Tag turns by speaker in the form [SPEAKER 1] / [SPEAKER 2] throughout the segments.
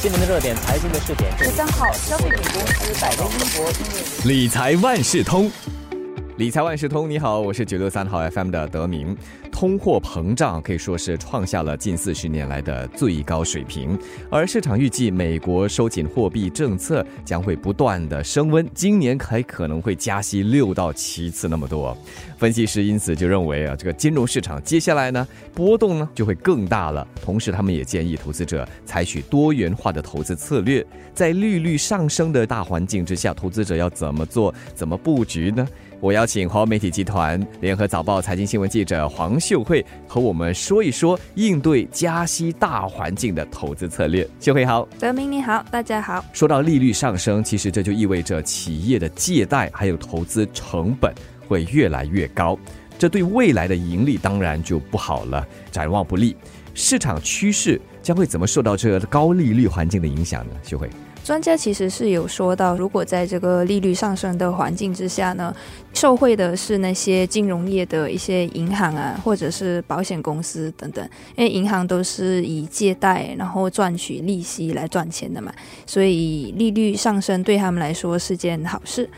[SPEAKER 1] 今年的热点财经的试点，
[SPEAKER 2] 十三号，消费品公司百威英博因为
[SPEAKER 3] 理财万事通，理财万事通，你好，我是九六三号 FM 的德明。通货膨胀可以说是创下了近四十年来的最高水平，而市场预计美国收紧货币政策将会不断的升温，今年还可能会加息六到七次那么多。分析师因此就认为啊，这个金融市场接下来呢波动呢就会更大了。同时，他们也建议投资者采取多元化的投资策略。在利率上升的大环境之下，投资者要怎么做、怎么布局呢？我邀请华为媒体集团联合早报财经新闻记者黄秀慧和我们说一说应对加息大环境的投资策略。秀慧好。
[SPEAKER 2] 德明你好，大家好。
[SPEAKER 3] 说到利率上升，其实这就意味着企业的借贷还有投资成本会越来越高，这对未来的盈利当然就不好了，展望不利。市场趋势将会怎么受到这个高利率环境的影响呢？秀慧。
[SPEAKER 2] 专家其实是有说到，如果在这个利率上升的环境之下呢，受惠的是那些金融业的一些银行啊，或者是保险公司等等，因为银行都是以借贷然后赚取利息来赚钱的嘛，所以利率上升对他们来说是件好事。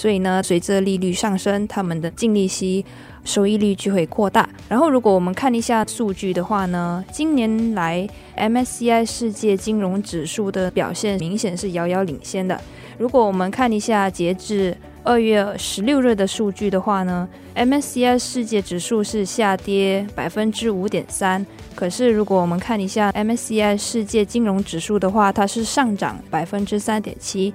[SPEAKER 2] 所以呢，随着利率上升，他们的净利息。收益率就会扩大。然后，如果我们看一下数据的话呢，今年来 MSCI 世界金融指数的表现明显是遥遥领先的。如果我们看一下截至二月十六日的数据的话呢，MSCI 世界指数是下跌百分之五点三。可是，如果我们看一下 MSCI 世界金融指数的话，它是上涨百分之三点七。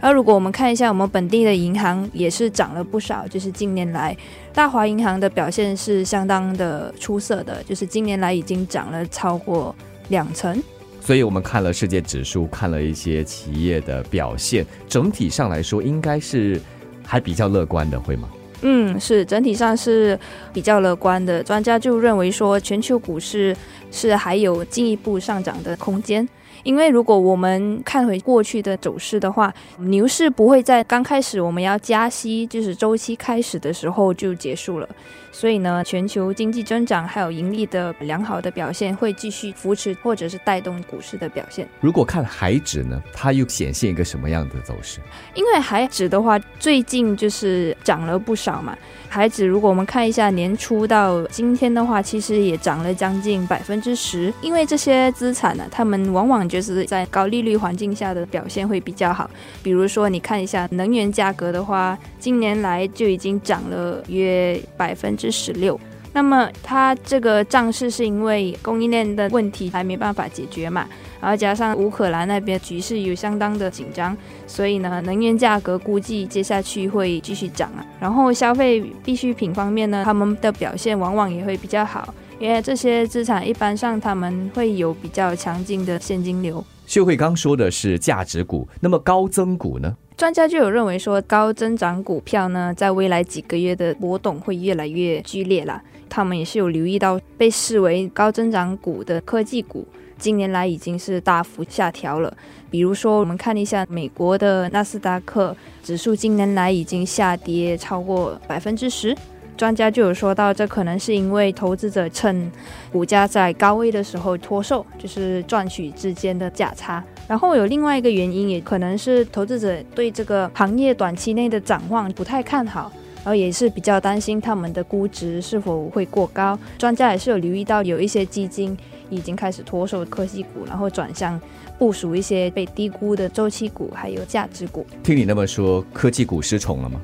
[SPEAKER 2] 而如果我们看一下我们本地的银行，也是涨了不少。就是近年来，大华银行的表现是相当的出色的，就是近年来已经涨了超过两成。
[SPEAKER 3] 所以我们看了世界指数，看了一些企业的表现，整体上来说应该是还比较乐观的，会吗？
[SPEAKER 2] 嗯，是整体上是比较乐观的。专家就认为说，全球股市是还有进一步上涨的空间。因为如果我们看回过去的走势的话，牛市不会在刚开始我们要加息，就是周期开始的时候就结束了。所以呢，全球经济增长还有盈利的良好的表现会继续扶持或者是带动股市的表现。
[SPEAKER 3] 如果看海指呢，它又显现一个什么样的走势？
[SPEAKER 2] 因为海指的话，最近就是涨了不少嘛。海指如果我们看一下年初到今天的话，其实也涨了将近百分之十。因为这些资产呢，他们往往就是在高利率环境下的表现会比较好。比如说，你看一下能源价格的话，近年来就已经涨了约百分之。十六，那么它这个涨势是因为供应链的问题还没办法解决嘛，然后加上乌克兰那边局势有相当的紧张，所以呢，能源价格估计接下去会继续涨啊。然后消费必需品方面呢，他们的表现往往也会比较好，因为这些资产一般上他们会有比较强劲的现金流。
[SPEAKER 3] 秀慧刚说的是价值股，那么高增股呢？
[SPEAKER 2] 专家就有认为说，高增长股票呢，在未来几个月的波动会越来越剧烈啦。他们也是有留意到，被视为高增长股的科技股，近年来已经是大幅下调了。比如说，我们看一下美国的纳斯达克指数，近年来已经下跌超过百分之十。专家就有说到，这可能是因为投资者趁股价在高位的时候脱售，就是赚取之间的价差。然后有另外一个原因，也可能是投资者对这个行业短期内的展望不太看好，然后也是比较担心他们的估值是否会过高。专家也是有留意到，有一些基金已经开始脱手科技股，然后转向部署一些被低估的周期股，还有价值股。
[SPEAKER 3] 听你那么说，科技股失宠了吗？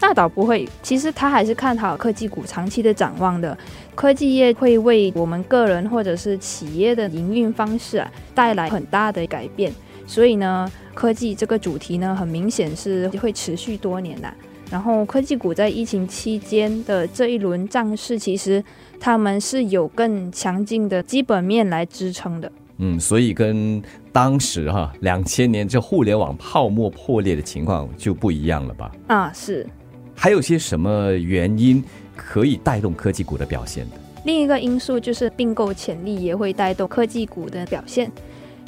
[SPEAKER 2] 那倒不会，其实他还是看好科技股长期的展望的。科技业会为我们个人或者是企业的营运方式啊带来很大的改变，所以呢，科技这个主题呢，很明显是会持续多年的。然后科技股在疫情期间的这一轮涨势，其实他们是有更强劲的基本面来支撑的。
[SPEAKER 3] 嗯，所以跟当时哈两千年这互联网泡沫破裂的情况就不一样了吧？
[SPEAKER 2] 啊，是。
[SPEAKER 3] 还有些什么原因可以带动科技股的表现的？
[SPEAKER 2] 另一个因素就是并购潜力也会带动科技股的表现。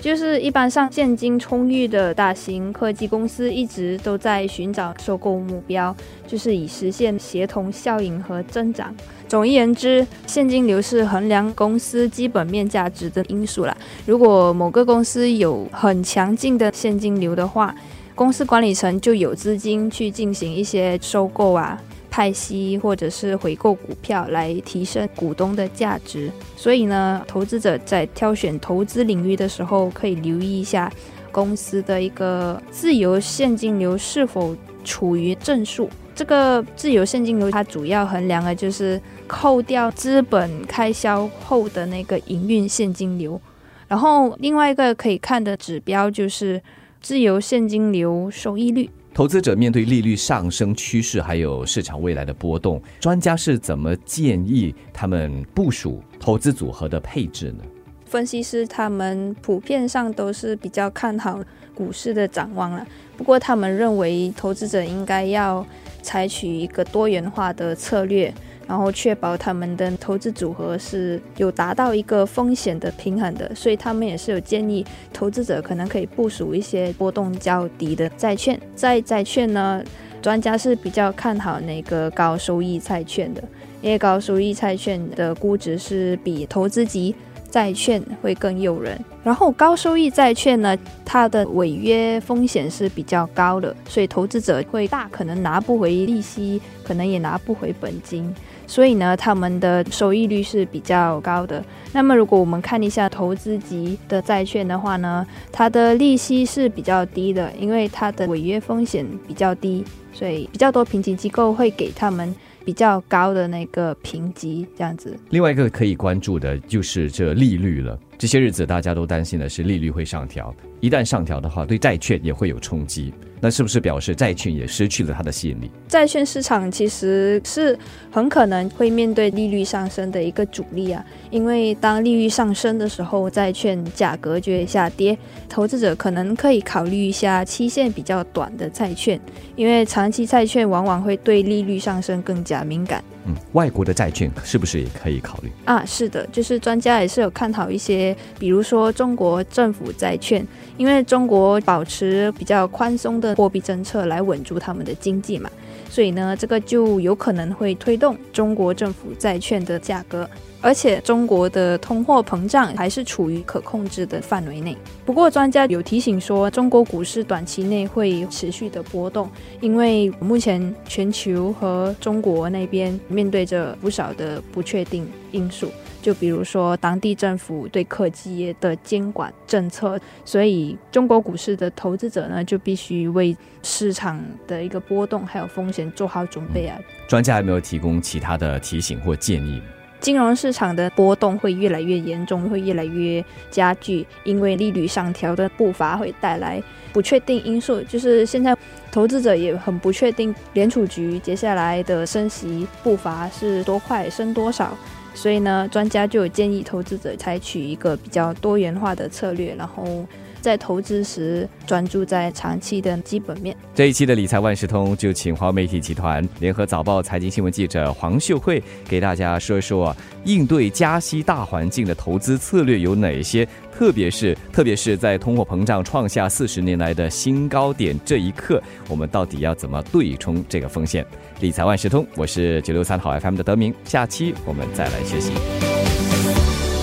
[SPEAKER 2] 就是一般上现金充裕的大型科技公司一直都在寻找收购目标，就是以实现协同效应和增长。总而言之，现金流是衡量公司基本面价值的因素啦。如果某个公司有很强劲的现金流的话，公司管理层就有资金去进行一些收购啊、派息或者是回购股票来提升股东的价值。所以呢，投资者在挑选投资领域的时候，可以留意一下公司的一个自由现金流是否处于正数。这个自由现金流它主要衡量的就是扣掉资本开销后的那个营运现金流，然后另外一个可以看的指标就是自由现金流收益率。
[SPEAKER 3] 投资者面对利率上升趋势，还有市场未来的波动，专家是怎么建议他们部署投资组合的配置呢？
[SPEAKER 2] 分析师他们普遍上都是比较看好股市的展望了，不过他们认为投资者应该要。采取一个多元化的策略，然后确保他们的投资组合是有达到一个风险的平衡的，所以他们也是有建议投资者可能可以部署一些波动较低的债券。在债券呢，专家是比较看好那个高收益债券的，因为高收益债券的估值是比投资级。债券会更诱人，然后高收益债券呢，它的违约风险是比较高的，所以投资者会大可能拿不回利息，可能也拿不回本金，所以呢，他们的收益率是比较高的。那么，如果我们看一下投资级的债券的话呢，它的利息是比较低的，因为它的违约风险比较低，所以比较多评级机构会给他们。比较高的那个评级，这样子。
[SPEAKER 3] 另外一个可以关注的就是这利率了。这些日子大家都担心的是利率会上调，一旦上调的话，对债券也会有冲击。那是不是表示债券也失去了它的吸引力？
[SPEAKER 2] 债券市场其实是很可能会面对利率上升的一个阻力啊，因为当利率上升的时候，债券价格就会下跌。投资者可能可以考虑一下期限比较短的债券，因为长期债券往往会对利率上升更加敏感。
[SPEAKER 3] 嗯，外国的债券是不是也可以考虑
[SPEAKER 2] 啊？是的，就是专家也是有看好一些，比如说中国政府债券，因为中国保持比较宽松的货币政策来稳住他们的经济嘛，所以呢，这个就有可能会推动中国政府债券的价格。而且中国的通货膨胀还是处于可控制的范围内。不过，专家有提醒说，中国股市短期内会持续的波动，因为目前全球和中国那边面对着不少的不确定因素，就比如说当地政府对科技业的监管政策，所以中国股市的投资者呢，就必须为市场的一个波动还有风险做好准备啊。
[SPEAKER 3] 专家有没有提供其他的提醒或建议？
[SPEAKER 2] 金融市场的波动会越来越严重，会越来越加剧，因为利率上调的步伐会带来不确定因素。就是现在投资者也很不确定联储局接下来的升息步伐是多快，升多少。所以呢，专家就建议投资者采取一个比较多元化的策略，然后。在投资时专注在长期的基本面。
[SPEAKER 3] 这一期的理财万事通就请华媒体集团联合早报财经新闻记者黄秀慧给大家说一说应对加息大环境的投资策略有哪些，特别是特别是在通货膨胀创下四十年来的新高点这一刻，我们到底要怎么对冲这个风险？理财万事通，我是九六三号 FM 的德明，下期我们再来学习。